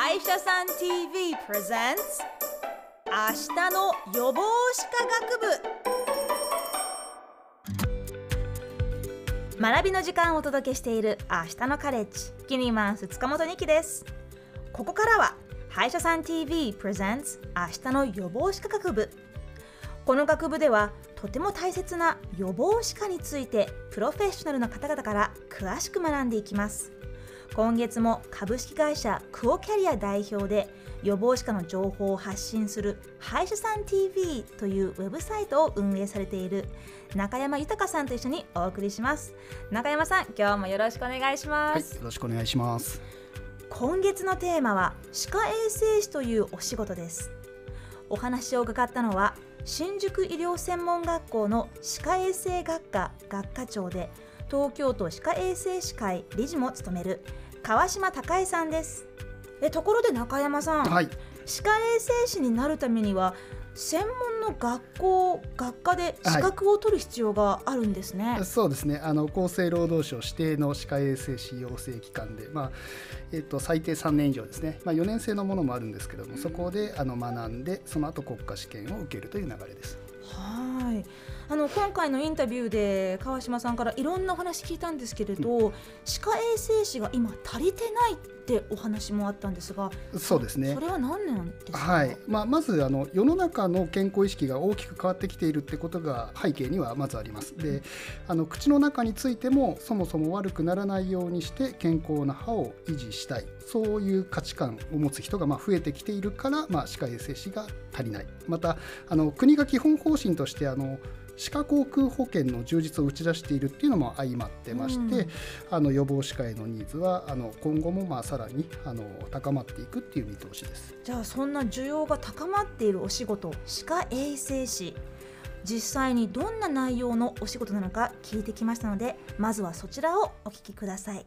歯医者さん TV presents 明日の予防歯科学部。学びの時間をお届けしている明日のカレッジ。キニマンス塚本二希です。ここからは歯医者さん TV presents 明日の予防歯科学部。この学部ではとても大切な予防歯科についてプロフェッショナルな方々から詳しく学んでいきます。今月も株式会社クオキャリア代表で予防歯科の情報を発信する歯医者さん TV というウェブサイトを運営されている中山豊さんと一緒にお送りします。中山さん今日もよろしくお願いします、はい、よろしくお願いします。今月のテーマは歯科衛生士というお仕事です。お話を伺ったのは新宿医療専門学校の歯科衛生学科学科長で東京都歯科衛生士会理事も務める川島孝恵さんです。えところで中山さん、はい、歯科衛生士になるためには専門の学校学科で資格を取る必要があるんですね、はい、そうですね。あの厚生労働省指定の歯科衛生士養成機関で、まあえっと、最低3年以上ですね、まあ、4年生のものもあるんですけどもそこであの学んでその後国家試験を受けるという流れです。はいあの今回のインタビューで川島さんからいろんなお話聞いたんですけれど、うん、歯科衛生士が今足りてないってお話もあったんですがそうですね。それは何なんですか、はい。まあ、まずあの世の中の健康意識が大きく変わってきているってことが背景にはまずあります。であの口の中についてもそもそも悪くならないようにして健康な歯を維持したい。そういう価値観を持つ人がまあ増えてきているから、まあ、歯科衛生士が足りない。またあの国が基本方針としてあの歯科航空保険の充実を打ち出しているっていうのも相まってまして、うん、あの予防歯科へのニーズはあの今後もまあさらにあの高まっていくっていう見通しです。じゃあそんな需要が高まっているお仕事歯科衛生士。実際にどんな内容のお仕事なのか聞いてきましたのでまずはそちらをお聞きください。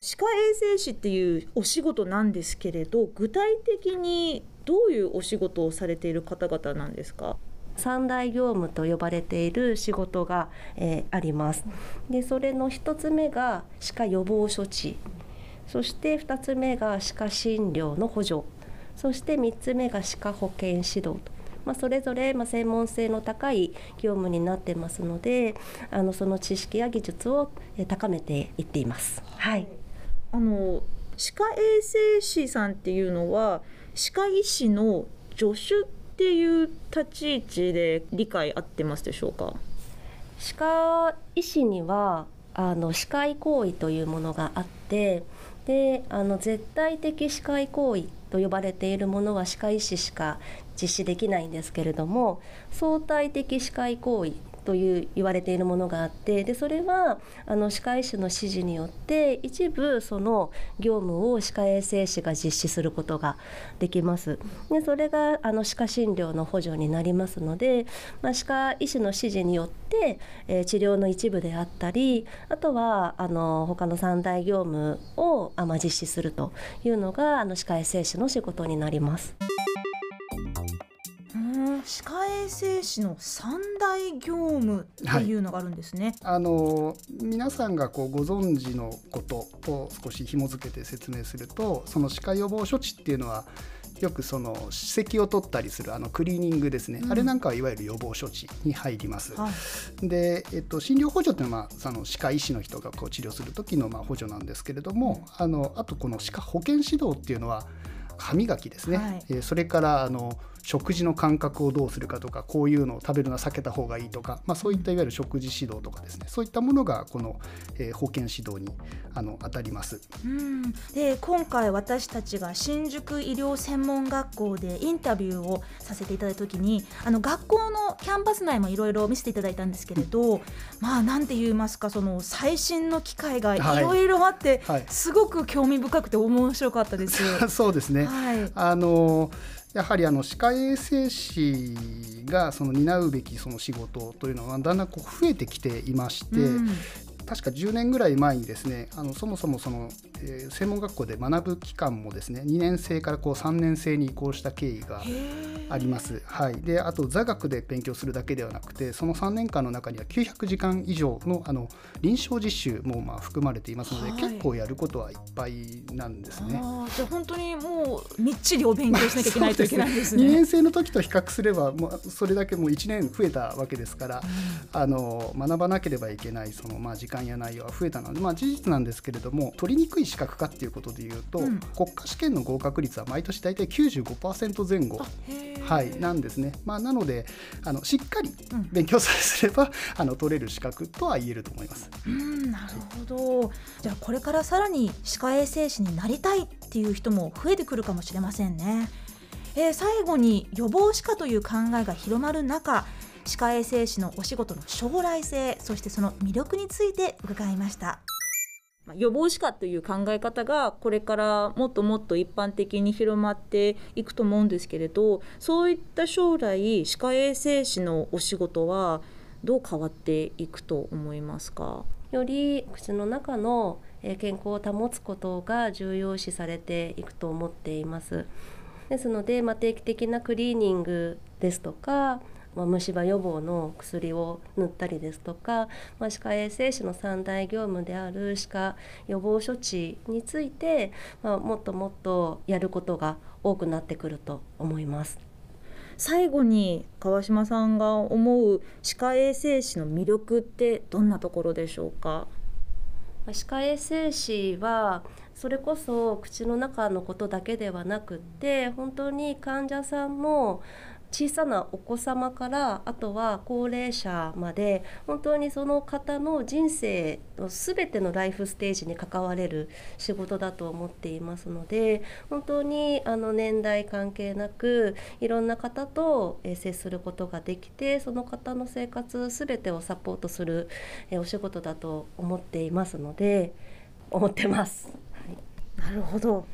歯科衛生士っていうお仕事なんですけれど具体的にどういうお仕事をされている方々なんですか？三大業務と呼ばれている仕事が、えー、あります。でそれの1つ目が歯科予防処置そして2つ目が歯科診療の補助そして3つ目が歯科保健指導と。まあ、それぞれま専門性の高い業務になってますのであのその知識や技術を高めていっています。はい、あの歯科衛生士さんっていうのは歯科医師の助手っていう立ち位置で理解合ってますでしょうか？歯科医師にはあの歯科医行為というものがあってであの絶対的歯科医行為と呼ばれているものは歯科医師しか実施できないんですけれども相対的歯科医行為という言われているものがあってでそれはあの歯科医師の指示によって一部その業務を歯科衛生士が実施することができます。でそれがあの歯科診療の補助になりますので、まあ、歯科医師の指示によって、えー、治療の一部であったりあとはあの他の三大業務をあ、まあ、実施するというのがあの歯科衛生士の仕事になります。歯科生士の三大業務っていうのがあるんですね。はい、あの皆さんがこうご存知のことを少し紐付けて説明するとその歯科予防処置っていうのはよくその歯石を取ったりするあのクリーニングですね、うん、あれなんかはいわゆる予防処置に入ります。はい、で、えっと、診療補助っていうのは、まあ、その歯科医師の人がこう治療する時のまあ補助なんですけれども、あのあとこの歯科保健指導っていうのは歯磨きですね、はい、えそれからあの食事の感覚をどうするかとかこういうのを食べるのは避けた方がいいとか、まあ、そういったいわゆる食事指導とかですね。そういったものがこの、えー、保健指導にあの当たります。うん。で今回私たちが新宿医療専門学校でインタビューをさせていただいた時にあの学校のキャンパス内もいろいろ見せていただいたんですけれど、うん、まあなんて言いますかその最新の機械がい。ろいろあって、はい。はい、すごく興味深くて面白かったです。そうですね、はい、あのやはりあの歯科衛生士がその担うべきその仕事というのはだんだんこう増えてきていまして、うん、確か10年ぐらい前にですねあのそもそもその、えー、専門学校で学ぶ期間もですね2年生からこう3年生に移行した経緯があります。はい、であと座学で勉強するだけではなくてその3年間の中には900時間以上のあの臨床実習もまあ含まれていますので、はい結構やることはいっぱいなんですね。じゃあ本当にもうみっちりお勉強しなきゃいけないといけないです2ね。年生の時と比較すればもうそれだけもう1年増えたわけですから、あの学ばなければいけないその、まあ、時間や内容は増えたので、まあ、事実なんですけれども取りにくい資格かっていうことでいうと、うん国家試験の合格率は毎年大体95%前後。はい、なんですね、まあ、なのであのしっかりうん。勉強さえすれば、あの取れる資格とは言えると思います。うんなるほど。じゃあこれからさらに歯科衛生士になりたいっていう人も増えてくるかもしれませんね、えー最後に予防歯科という考えが広まる中歯科衛生士のお仕事の将来性そしてその魅力について伺いましたまあ予防歯科という考え方がこれからもっともっと一般的に広まっていくと思うんですけれどそういった将来歯科衛生士のお仕事はどう変わっていくと思いますか？より口の中のえ健康を保つことが重要視されていくと思っています。ですので、まあ、定期的なクリーニングですとか、まあ、虫歯予防の薬を塗ったりですとか、まあ、歯科衛生士の三大業務である歯科予防処置について、まあ、もっともっとやることが多くなってくると思います。最後に川島さんが思う歯科衛生士の魅力ってどんなところでしょうか？まあ歯科衛生士はそれこそ口の中のことだけではなくって本当に患者さんの小さなお子様からあとは高齢者まで本当にその方の人生の全てのライフステージに関われる仕事だと思っていますので本当にあの年代関係なくいろんな方と接することができてその方の生活全てをサポートするお仕事だと思っていますので思ってます。はいなるほど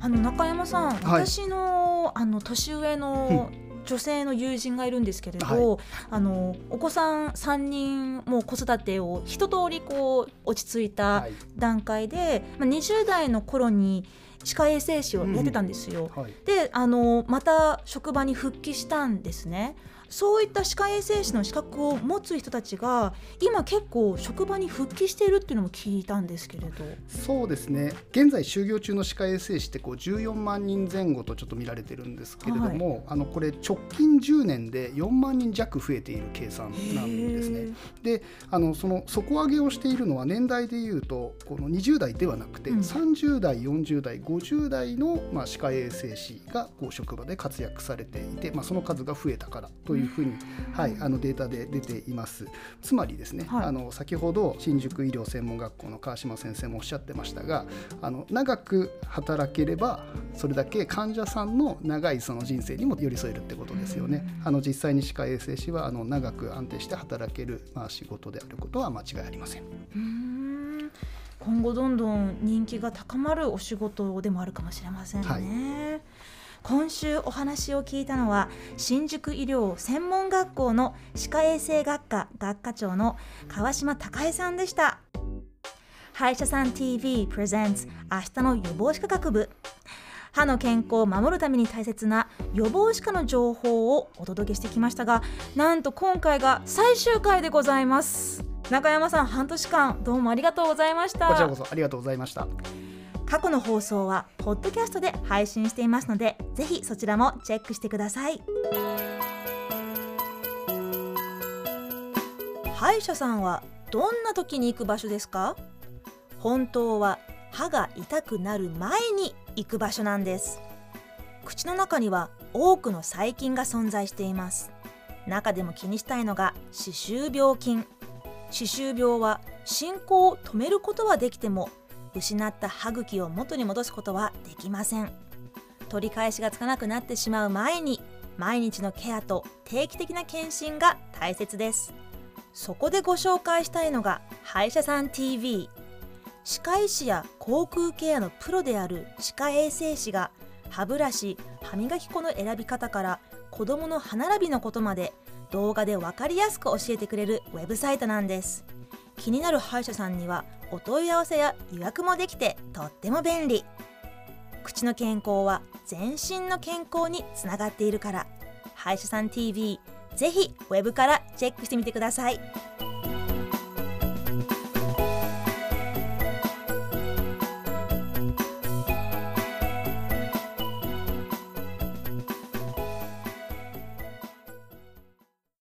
あの中山さん、はい。私のあの年上の女性の友人がいるんですけれど、はあのお子さん3人もう子育てを一通りこう落ち着いたはい。段階で、まあ、20代の頃に歯科衛生士をやってたんですよ。はい。であのまた職場に復帰したんですね。そういった歯科衛生士の資格を持つ人たちが今結構職場に復帰しているっていうのも聞いたんですけれど。そうですね現在就業中の歯科衛生士ってこう14万人前後とちょっと見られてるんですけれども、あのこれ直近10年で4万人弱増えている計算なんですね。であのその底上げをしているのは年代でいうとこの20代ではなくて、うん30代40代50代の、まあ、歯科衛生士がこう職場で活躍されていて、まあ、その数が増えたからというふうに、はい、あのデータで出ています。つまりですね、はいあの先ほど新宿医療専門学校の川島先生もおっしゃってましたがあの長く働ければそれだけ患者さんの長いその人生にも寄り添えるってことですよね。あの実際に歯科衛生士はあの長く安定して働ける、まあ、仕事であることは間違いありません。ん今後どんどん人気が高まるお仕事でもあるかもしれませんね。はい今週お話を聞いたのは新宿医療専門学校の歯科衛生学科学科長の川島孝恵さんでした。歯医者さん TV presents 明日の予防歯科学部。歯の健康を守るために大切な予防歯科の情報をお届けしてきましたがなんと今回が最終回でございます。中山さん半年間どうもありがとうございました。こちらこそありがとうございました。過去の放送はポッドキャストで配信していますのでぜひそちらもチェックしてください。歯医者さんはどんな時に行く場所ですか？本当は歯が痛くなる前に行く場所なんです。口の中には多くの細菌が存在しています。中でも気にしたいのが歯周病菌。歯周病は進行を止めることはできても失った歯茎を元に戻すことはできません。取り返しがつかなくなってしまう前に毎日のケアと定期的な検診が大切です。そこでご紹介したいのが歯医者さん TV 歯科医師や口腔ケアのプロである歯科衛生士が歯ブラシ歯磨き粉の選び方から子どもの歯並びのことまで動画で分かりやすく教えてくれるウェブサイトなんです。気になる歯医者さんにはお問い合わせや予約もできてとっても便利口の健康は全身の健康につながっているから歯医者さん TV ぜひ web からチェックしてみてください。